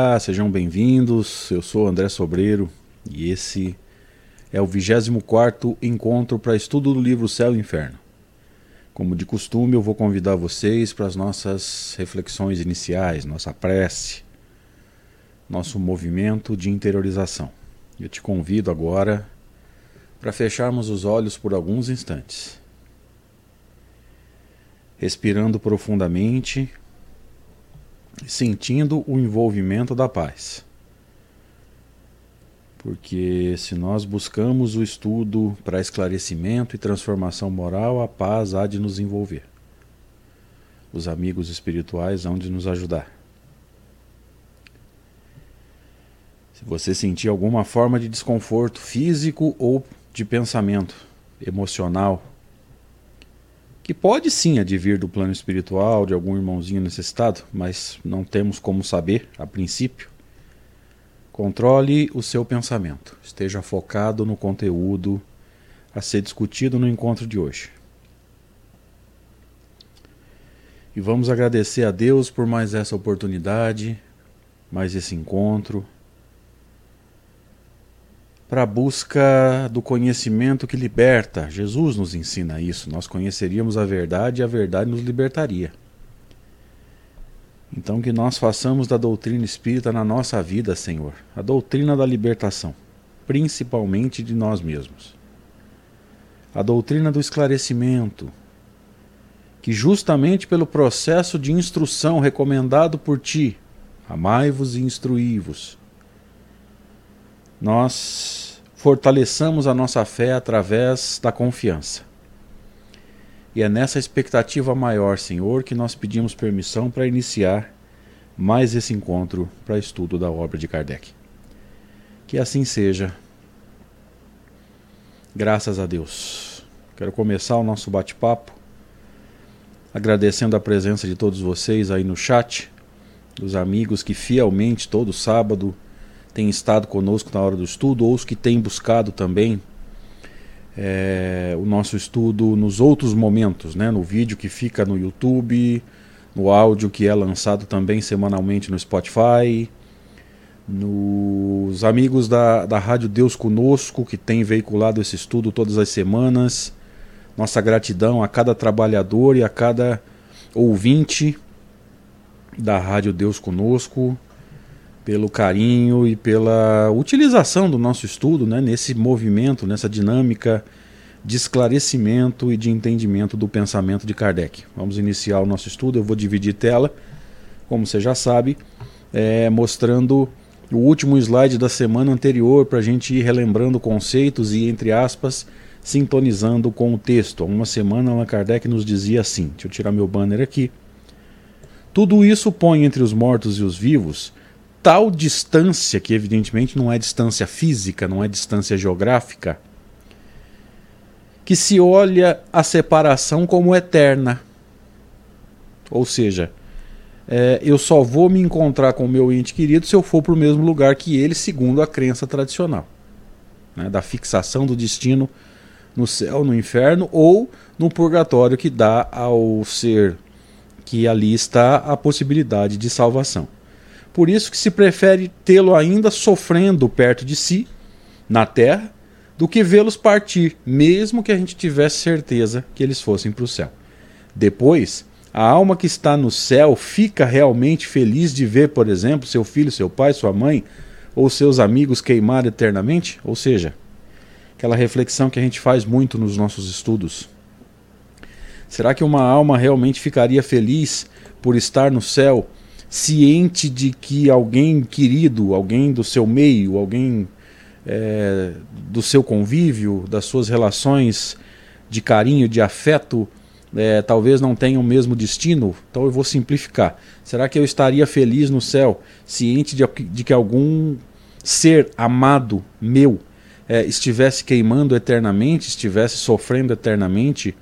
Olá, sejam bem-vindos. Eu sou André Sobreiro e esse é o 24 encontro para estudo do livro Céu e Inferno. Como de costume, eu vou convidar vocês para as nossas reflexões iniciais, nossa prece, nosso movimento de interiorização. Eu te convido agora para fecharmos os olhos por alguns instantes. Respirando profundamente, sentindo o envolvimento da paz. Porque se nós buscamos o estudo para esclarecimento e transformação moral, a paz há de nos envolver. Os amigos espirituais hão de nos ajudar. Se você sentir alguma forma de desconforto físico ou de pensamento, emocional, que pode sim advir do plano espiritual de algum irmãozinho necessitado, mas não temos como saber a princípio. Controle o seu pensamento, esteja focado no conteúdo a ser discutido no encontro de hoje. E vamos agradecer a Deus por mais essa oportunidade, mais esse encontro para a busca do conhecimento que liberta. Jesus nos ensina isso. Nós conheceríamos a verdade e a verdade nos libertaria. Então, que nós façamos da doutrina espírita na nossa vida, Senhor, a doutrina da libertação, principalmente de nós mesmos. A doutrina do esclarecimento, que justamente pelo processo de instrução recomendado por Ti, amai-vos e instruí-vos, nós fortaleçamos a nossa fé através da confiança. E é nessa expectativa maior, Senhor, que nós pedimos permissão para iniciar mais esse encontro para estudo da obra de Kardec. Que assim seja. Graças a Deus. Quero começar o nosso bate-papo agradecendo a presença de todos vocês aí no chat, dos amigos que fielmente todo sábado têm estado conosco na hora do estudo, ou os que têm buscado também é, o nosso estudo nos outros momentos, né? no vídeo que fica no YouTube, no áudio que é lançado também semanalmente no Spotify, nos amigos da, da Rádio Deus Conosco, que tem veiculado esse estudo todas as semanas. Nossa gratidão a cada trabalhador e a cada ouvinte da Rádio Deus Conosco pelo carinho e pela utilização do nosso estudo né, nesse movimento, nessa dinâmica de esclarecimento e de entendimento do pensamento de Kardec. Vamos iniciar o nosso estudo. Eu vou dividir tela, como você já sabe, é, mostrando o último slide da semana anterior para a gente ir relembrando conceitos e, entre aspas, sintonizando com o texto. Há uma semana, Allan Kardec nos dizia assim: deixa eu tirar meu banner aqui. Tudo isso põe entre os mortos e os vivos tal distância, que evidentemente não é distância física, não é distância geográfica, que se olha a separação como eterna. Ou seja, é, eu só vou me encontrar com o meu ente querido se eu for para o mesmo lugar que ele, segundo a crença tradicional. Né, da fixação do destino no céu, no inferno ou no purgatório que dá ao ser que ali está a possibilidade de salvação. Por isso que se prefere tê-lo ainda sofrendo perto de si, na terra, do que vê-los partir, mesmo que a gente tivesse certeza que eles fossem para o céu. Depois, a alma que está no céu fica realmente feliz de ver, por exemplo, seu filho, seu pai, sua mãe ou seus amigos queimar eternamente? Ou seja, aquela reflexão que a gente faz muito nos nossos estudos. Será que uma alma realmente ficaria feliz por estar no céu ciente de que alguém querido, alguém do seu meio, alguém é, do seu convívio, das suas relações de carinho, de afeto, é, talvez não tenham o mesmo destino, então eu vou simplificar. Será que eu estaria feliz no céu, ciente de, de que algum ser amado meu é, estivesse queimando eternamente, estivesse sofrendo eternamente,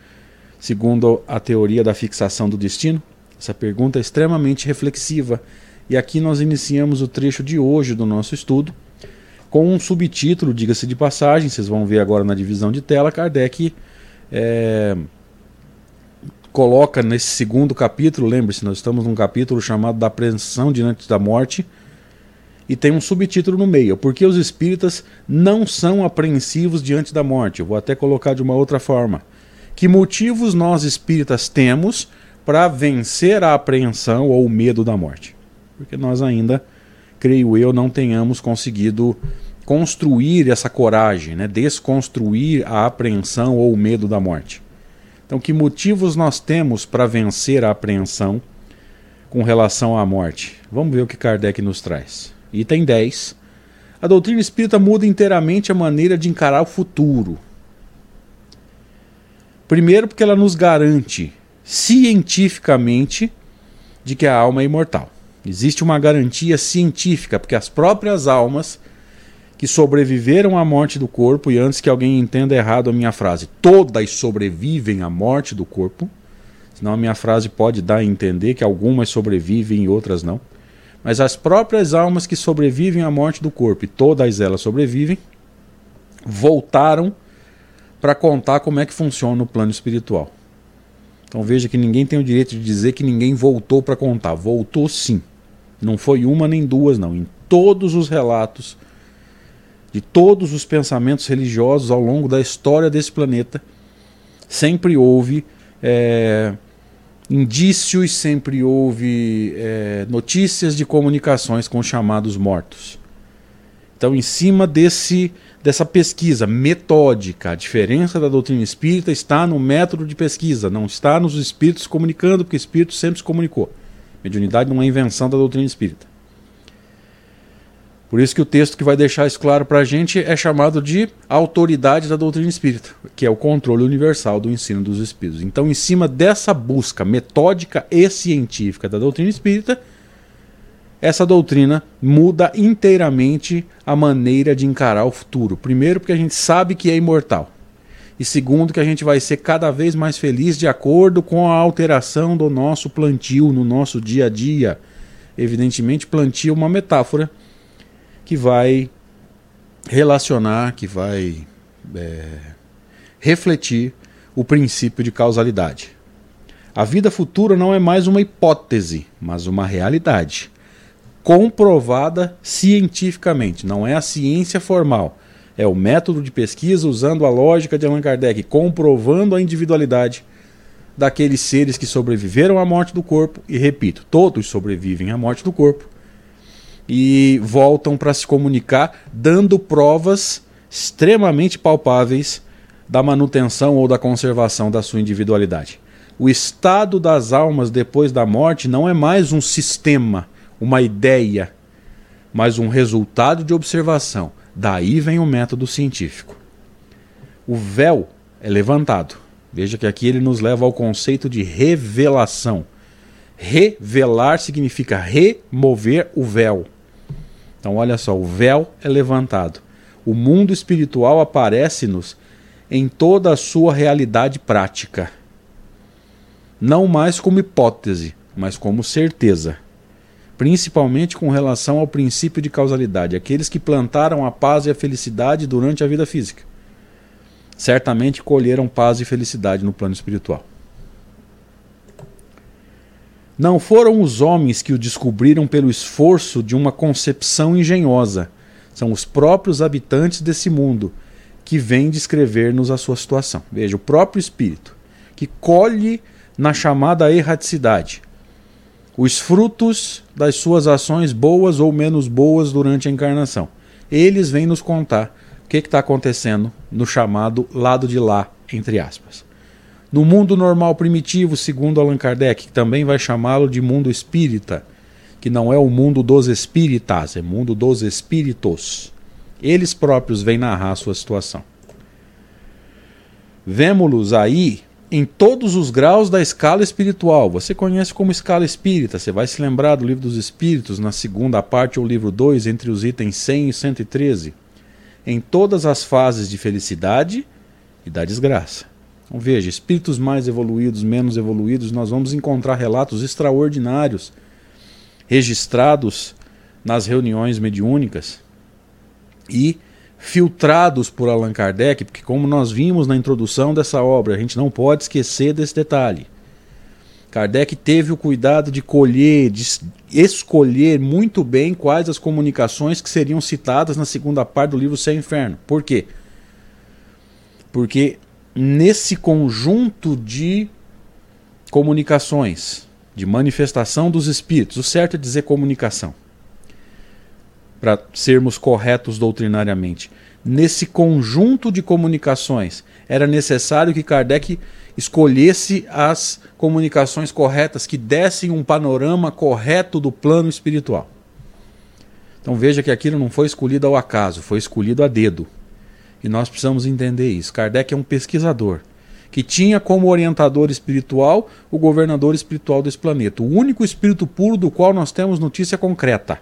segundo a teoria da fixação do destino? Essa pergunta é extremamente reflexiva e aqui nós iniciamos o trecho de hoje do nosso estudo com um subtítulo, diga-se de passagem, vocês vão ver agora na divisão de tela, Kardec é, coloca nesse segundo capítulo, lembre-se, nós estamos num capítulo chamado da apreensão diante da morte, e tem um subtítulo no meio: Por que os espíritas não são apreensivos diante da morte? Eu vou até colocar de uma outra forma. Que motivos nós espíritas temos para vencer a apreensão ou o medo da morte? Porque nós ainda, creio eu, não tenhamos conseguido construir essa coragem, né? desconstruir a apreensão ou o medo da morte. Então, que motivos nós temos para vencer a apreensão com relação à morte? Vamos ver o que Kardec nos traz. Item 10. A doutrina espírita muda inteiramente a maneira de encarar o futuro. Primeiro, porque ela nos garante cientificamente de que a alma é imortal. Existe uma garantia científica, porque as próprias almas que sobreviveram à morte do corpo, e antes que alguém entenda errado a minha frase, todas sobrevivem à morte do corpo, senão a minha frase pode dar a entender que algumas sobrevivem e outras não. Mas as próprias almas que sobrevivem à morte do corpo, e todas elas sobrevivem, voltaram para contar como é que funciona o plano espiritual. Então veja que ninguém tem o direito de dizer que ninguém voltou para contar. Voltou sim. Não foi uma nem duas, não. Em todos os relatos de todos os pensamentos religiosos ao longo da história desse planeta, sempre houve é, indícios, sempre houve é, notícias de comunicações com os chamados mortos. Então, em cima desse, dessa pesquisa metódica, a diferença da doutrina espírita está no método de pesquisa, não está nos espíritos comunicando, porque espírito sempre se comunicou. Mediunidade não é invenção da doutrina espírita. Por isso que o texto que vai deixar isso claro para a gente é chamado de autoridade da doutrina espírita, que é o controle universal do ensino dos espíritos. Então, em cima dessa busca metódica e científica da doutrina espírita, essa doutrina muda inteiramente a maneira de encarar o futuro. Primeiro, porque a gente sabe que é imortal. E segundo, que a gente vai ser cada vez mais feliz de acordo com a alteração do nosso plantio no nosso dia a dia. Evidentemente, plantio é uma metáfora que vai relacionar, que vai é, refletir o princípio de causalidade. A vida futura não é mais uma hipótese, mas uma realidade comprovada cientificamente. Não é a ciência formal, é o método de pesquisa usando a lógica de Allan Kardec, comprovando a individualidade daqueles seres que sobreviveram à morte do corpo. E repito, todos sobrevivem à morte do corpo e voltam para se comunicar, dando provas extremamente palpáveis da manutenção ou da conservação da sua individualidade. O estado das almas depois da morte não é mais um sistema, uma ideia, mas um resultado de observação. Daí vem o método científico. O véu é levantado. Veja que aqui ele nos leva ao conceito de revelação. Revelar significa remover o véu. Então, olha só, o véu é levantado. O mundo espiritual aparece-nos em toda a sua realidade prática. Não mais como hipótese, mas como certeza. Principalmente com relação ao princípio de causalidade, aqueles que plantaram a paz e a felicidade durante a vida física. Certamente colheram paz e felicidade no plano espiritual. Não foram os homens que o descobriram pelo esforço de uma concepção engenhosa. São os próprios habitantes desse mundo que vêm descrever-nos a sua situação. Veja, o próprio espírito que colhe na chamada erraticidade os frutos das suas ações boas ou menos boas durante a encarnação. Eles vêm nos contar o que está acontecendo no chamado lado de lá, entre aspas. No mundo normal primitivo, segundo Allan Kardec, que também vai chamá-lo de mundo espírita, que não é o mundo dos espíritas, é mundo dos espíritos. Eles próprios vêm narrar a sua situação. Vemo-los aí em todos os graus da escala espiritual. Você conhece como escala espírita, você vai se lembrar do livro dos Espíritos, na segunda parte ou livro 2, entre os itens 100 e 113. Em todas as fases de felicidade e da desgraça. Então veja, espíritos mais evoluídos, menos evoluídos, nós vamos encontrar relatos extraordinários registrados nas reuniões mediúnicas e filtrados por Allan Kardec, porque como nós vimos na introdução dessa obra, a gente não pode esquecer desse detalhe. Kardec teve o cuidado de colher, de escolher muito bem quais as comunicações que seriam citadas na segunda parte do livro Céu e Inferno. Por quê? Porque nesse conjunto de comunicações, de manifestação dos espíritos, o certo é dizer comunicação, para sermos corretos doutrinariamente. Nesse conjunto de comunicações, era necessário que Kardec escolhesse as comunicações corretas que dessem um panorama correto do plano espiritual. Então veja que aquilo não foi escolhido ao acaso, foi escolhido a dedo. E nós precisamos entender isso. Kardec é um pesquisador que tinha como orientador espiritual o governador espiritual desse planeta, o único espírito puro do qual nós temos notícia concreta.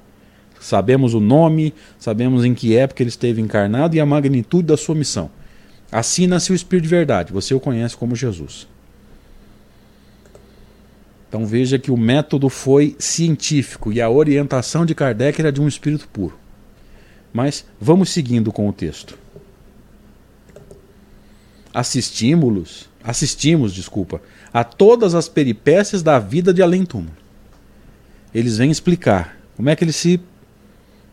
Sabemos o nome, sabemos em que época ele esteve encarnado e a magnitude da sua missão. Assim nasceu o Espírito de Verdade, você o conhece como Jesus. Então veja que o método foi científico e a orientação de Kardec era de um espírito puro. Mas vamos seguindo com o texto assistimos, assistimos, desculpa, a todas as peripécias da vida de além túmulo. Eles vêm explicar como é que eles se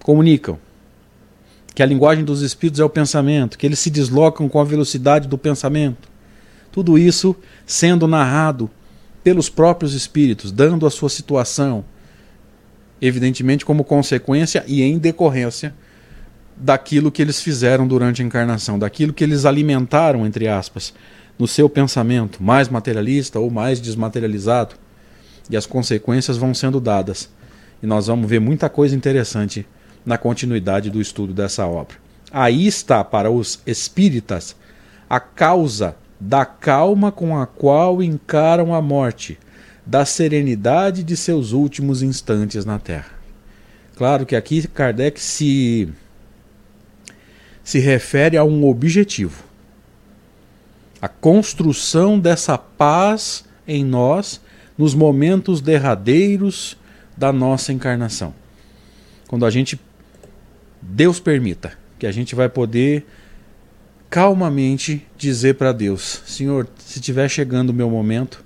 comunicam, que a linguagem dos espíritos é o pensamento, que eles se deslocam com a velocidade do pensamento. Tudo isso sendo narrado pelos próprios espíritos, dando a sua situação, evidentemente como consequência e em decorrência daquilo que eles fizeram durante a encarnação, daquilo que eles alimentaram, entre aspas, no seu pensamento, mais materialista ou mais desmaterializado. E as consequências vão sendo dadas. E nós vamos ver muita coisa interessante na continuidade do estudo dessa obra. Aí está para os espíritas a causa da calma com a qual encaram a morte, da serenidade de seus últimos instantes na Terra. Claro que aqui Kardec se se refere a um objetivo. A construção dessa paz em nós nos momentos derradeiros da nossa encarnação. Quando a gente, Deus permita, que a gente vai poder calmamente dizer para Deus: Senhor, se estiver chegando o meu momento,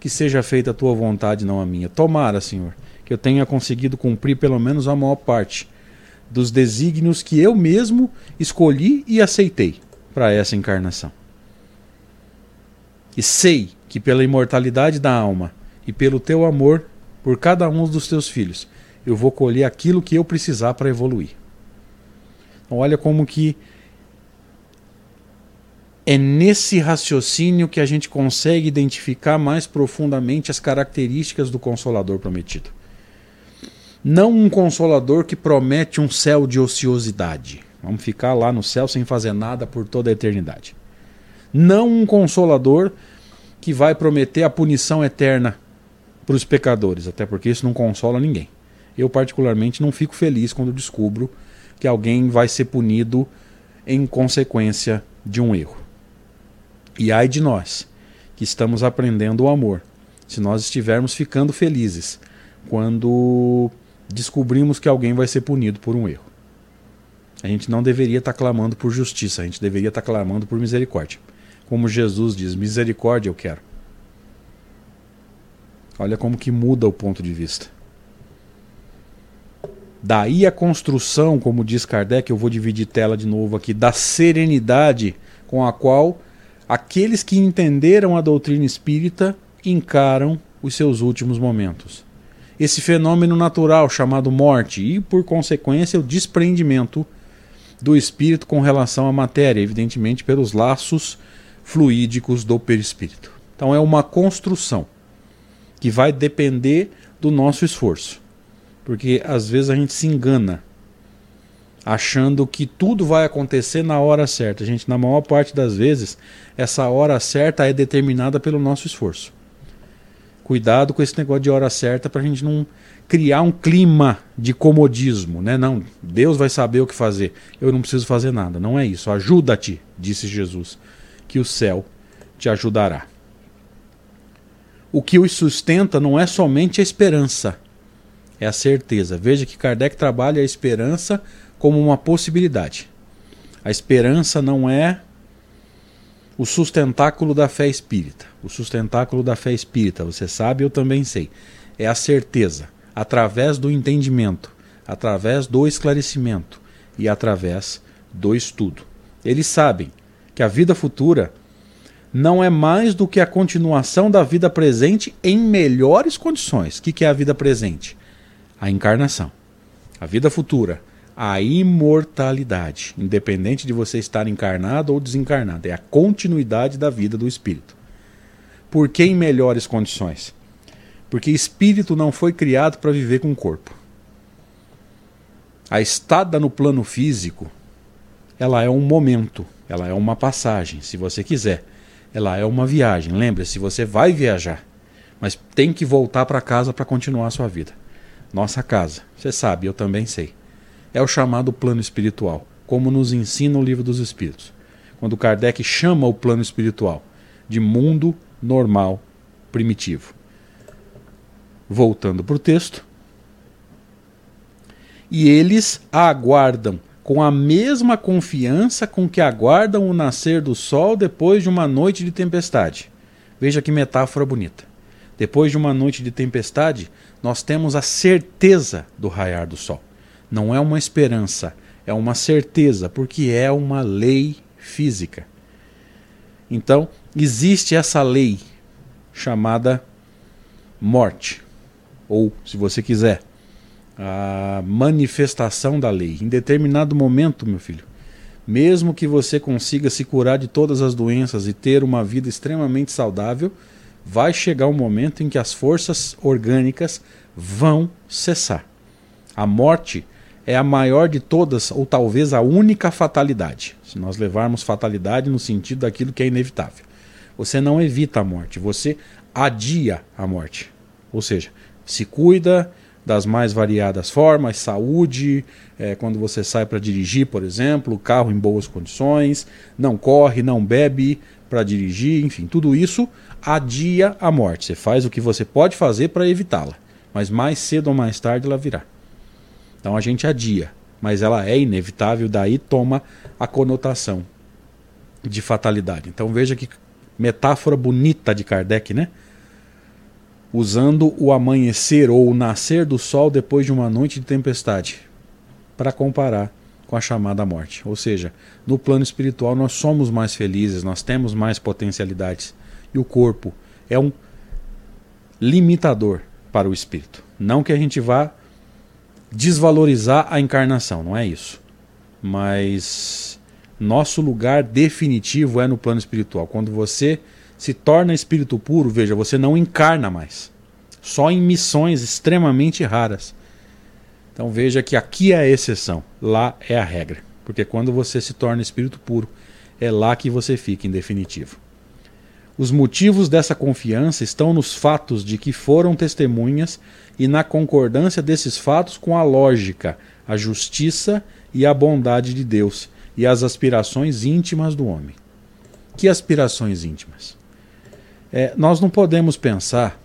que seja feita a tua vontade, não a minha. Tomara, Senhor, que eu tenha conseguido cumprir pelo menos a maior parte dos desígnios que eu mesmo escolhi e aceitei para essa encarnação. E sei que pela imortalidade da alma e pelo teu amor por cada um dos teus filhos, eu vou colher aquilo que eu precisar para evoluir. Olha como que é nesse raciocínio que a gente consegue identificar mais profundamente as características do Consolador prometido. Não um consolador que promete um céu de ociosidade. Vamos ficar lá no céu sem fazer nada por toda a eternidade. Não um consolador que vai prometer a punição eterna para os pecadores, até porque isso não consola ninguém. Eu, particularmente, não fico feliz quando descubro que alguém vai ser punido em consequência de um erro. E ai de nós, que estamos aprendendo o amor, se nós estivermos ficando felizes quando descobrimos que alguém vai ser punido por um erro. A gente não deveria estar tá clamando por justiça, a gente deveria estar tá clamando por misericórdia. Como Jesus diz: misericórdia eu quero. Olha como que muda o ponto de vista. Daí a construção, como diz Kardec, eu vou dividir tela de novo aqui, da serenidade com a qual aqueles que entenderam a doutrina espírita encaram os seus últimos momentos esse fenômeno natural chamado morte e, por consequência, o desprendimento do espírito com relação à matéria, evidentemente pelos laços fluídicos do perispírito. Então é uma construção que vai depender do nosso esforço. Porque às vezes a gente se engana achando que tudo vai acontecer na hora certa. Gente, na maior parte das vezes, essa hora certa é determinada pelo nosso esforço. Cuidado com esse negócio de hora certa para a gente não criar um clima de comodismo, né? Não, Deus vai saber o que fazer. Eu não preciso fazer nada. Não é isso. Ajuda-te, disse Jesus, que o céu te ajudará. O que os sustenta não é somente a esperança, é a certeza. Veja que Kardec trabalha a esperança como uma possibilidade. A esperança não é o sustentáculo da fé espírita. O sustentáculo da fé espírita, você sabe, eu também sei. É a certeza, através do entendimento, através do esclarecimento e através do estudo. Eles sabem que a vida futura não é mais do que a continuação da vida presente em melhores condições. O que é a vida presente? A encarnação. A vida futura, a imortalidade, independente de você estar encarnado ou desencarnado. É a continuidade da vida do espírito. Por que em melhores condições? Porque espírito não foi criado para viver com corpo. A estada no plano físico, ela é um momento, ela é uma passagem, se você quiser. Ela é uma viagem. Lembre-se, você vai viajar, mas tem que voltar para casa para continuar a sua vida. Nossa casa, você sabe, eu também sei. É o chamado plano espiritual, como nos ensina o livro dos Espíritos. Quando Kardec chama o plano espiritual de mundo normal primitivo. Voltando para o texto, e eles aguardam com a mesma confiança com que aguardam o nascer do sol depois de uma noite de tempestade. Veja que metáfora bonita. Depois de uma noite de tempestade, nós temos a certeza do raiar do sol. Não é uma esperança, é uma certeza, porque é uma lei física. Então, existe essa lei chamada morte, ou, se você quiser, a manifestação da lei. Em determinado momento, meu filho, mesmo que você consiga se curar de todas as doenças e ter uma vida extremamente saudável, vai chegar um momento em que as forças orgânicas vão cessar. A morte é a maior de todas, ou talvez a única fatalidade, se nós levarmos fatalidade no sentido daquilo que é inevitável. Você não evita a morte, você adia a morte. Ou seja, se cuida, das mais variadas formas, saúde, é, quando você sai para dirigir, por exemplo, carro em boas condições, não corre, não bebe para dirigir, enfim, tudo isso adia a morte. Você faz o que você pode fazer para evitá-la, mas mais cedo ou mais tarde ela virá. Então a gente adia, mas ela é inevitável, daí toma a conotação de fatalidade. Então veja que metáfora bonita de Kardec, né? usando o amanhecer ou o nascer do sol depois de uma noite de tempestade, para comparar com a chamada morte. Ou seja, no plano espiritual nós somos mais felizes, nós temos mais potencialidades e o corpo é um limitador para o espírito. Não que a gente vá desvalorizar a encarnação, não é isso. Mas nosso lugar definitivo é no plano espiritual. Quando você se torna espírito puro, veja, você não encarna mais. Só em missões extremamente raras. Então veja que aqui é a exceção, lá é a regra. Porque quando você se torna espírito puro, é lá que você fica em definitivo. Os motivos dessa confiança estão nos fatos de que foram testemunhas e na concordância desses fatos com a lógica, a justiça e a bondade de Deus e as aspirações íntimas do homem. Que aspirações íntimas? É, nós não podemos pensar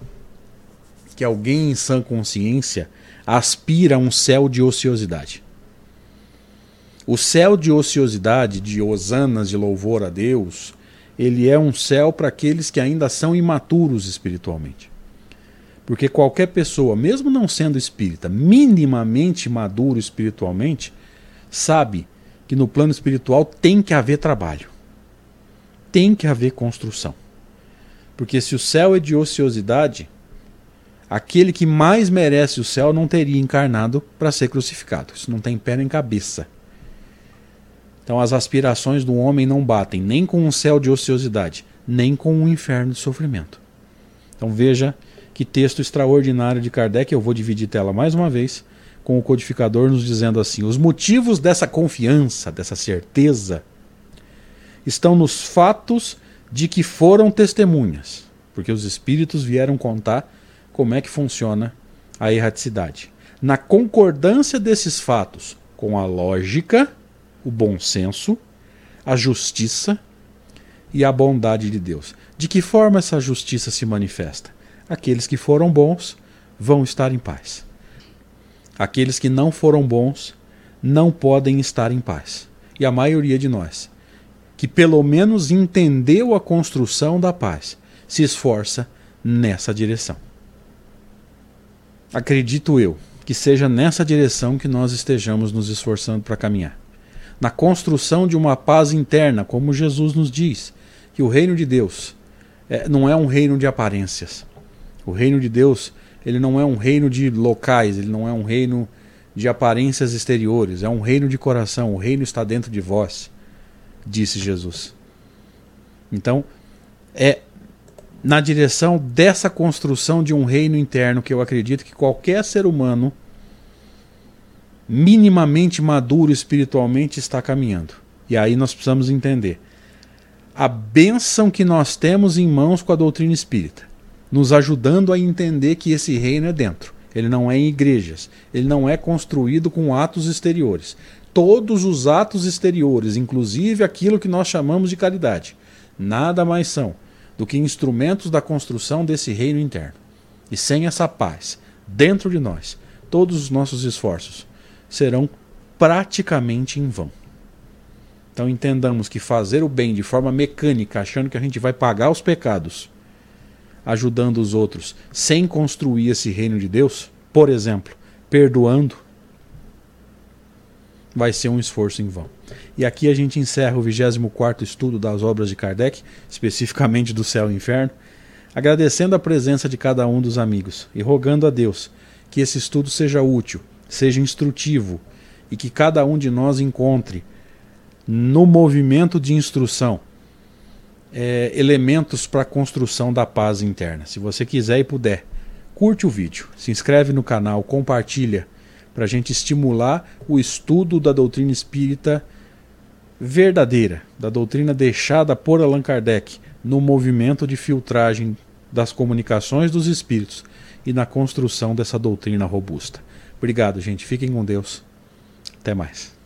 que alguém em sã consciência aspira a um céu de ociosidade. O céu de ociosidade, de hosanas, de louvor a Deus, ele é um céu para aqueles que ainda são imaturos espiritualmente. Porque qualquer pessoa, mesmo não sendo espírita, minimamente maduro espiritualmente, sabe que no plano espiritual tem que haver trabalho, tem que haver construção. Porque se o céu é de ociosidade, aquele que mais merece o céu não teria encarnado para ser crucificado. Isso não tem pé nem cabeça. Então as aspirações do homem não batem nem com um céu de ociosidade, nem com um inferno de sofrimento. Então veja que texto extraordinário de Kardec, eu vou dividir tela mais uma vez, com o codificador nos dizendo assim: os motivos dessa confiança, dessa certeza, estão nos fatos de que foram testemunhas, porque os espíritos vieram contar como é que funciona a erraticidade. Na concordância desses fatos com a lógica, o bom senso, a justiça e a bondade de Deus. De que forma essa justiça se manifesta? Aqueles que foram bons vão estar em paz. Aqueles que não foram bons não podem estar em paz. E a maioria de nós que pelo menos entendeu a construção da paz, se esforça nessa direção. Acredito eu que seja nessa direção que nós estejamos nos esforçando para caminhar. Na construção de uma paz interna, como Jesus nos diz, que o reino de Deus é, não é um reino de aparências. O reino de Deus ele não é um reino de locais, ele não é um reino de aparências exteriores, é um reino de coração, o reino está dentro de vós, disse Jesus. Então, é na direção dessa construção de um reino interno que eu acredito que qualquer ser humano minimamente maduro espiritualmente está caminhando. E aí nós precisamos entender a bênção que nós temos em mãos com a doutrina espírita, nos ajudando a entender que esse reino é dentro. Ele não é em igrejas, ele não é construído com atos exteriores. Todos os atos exteriores, inclusive aquilo que nós chamamos de caridade, nada mais são do que instrumentos da construção desse reino interno. E sem essa paz dentro de nós, todos os nossos esforços serão praticamente em vão. Então entendamos que fazer o bem de forma mecânica, achando que a gente vai pagar os pecados, ajudando os outros, sem construir esse reino de Deus, por exemplo, perdoando, vai ser um esforço em vão. E aqui a gente encerra o 24 estudo das obras de Kardec, especificamente do céu e inferno, agradecendo a presença de cada um dos amigos e rogando a Deus que esse estudo seja útil, seja instrutivo e que cada um de nós encontre no movimento de instrução é, elementos para a construção da paz interna. Se você quiser e puder, curte o vídeo, se inscreve no canal, compartilha para a gente estimular o estudo da doutrina espírita verdadeira, da doutrina deixada por Allan Kardec no movimento de filtragem das comunicações dos espíritos e na construção dessa doutrina robusta. Obrigado, gente. Fiquem com Deus. Até mais.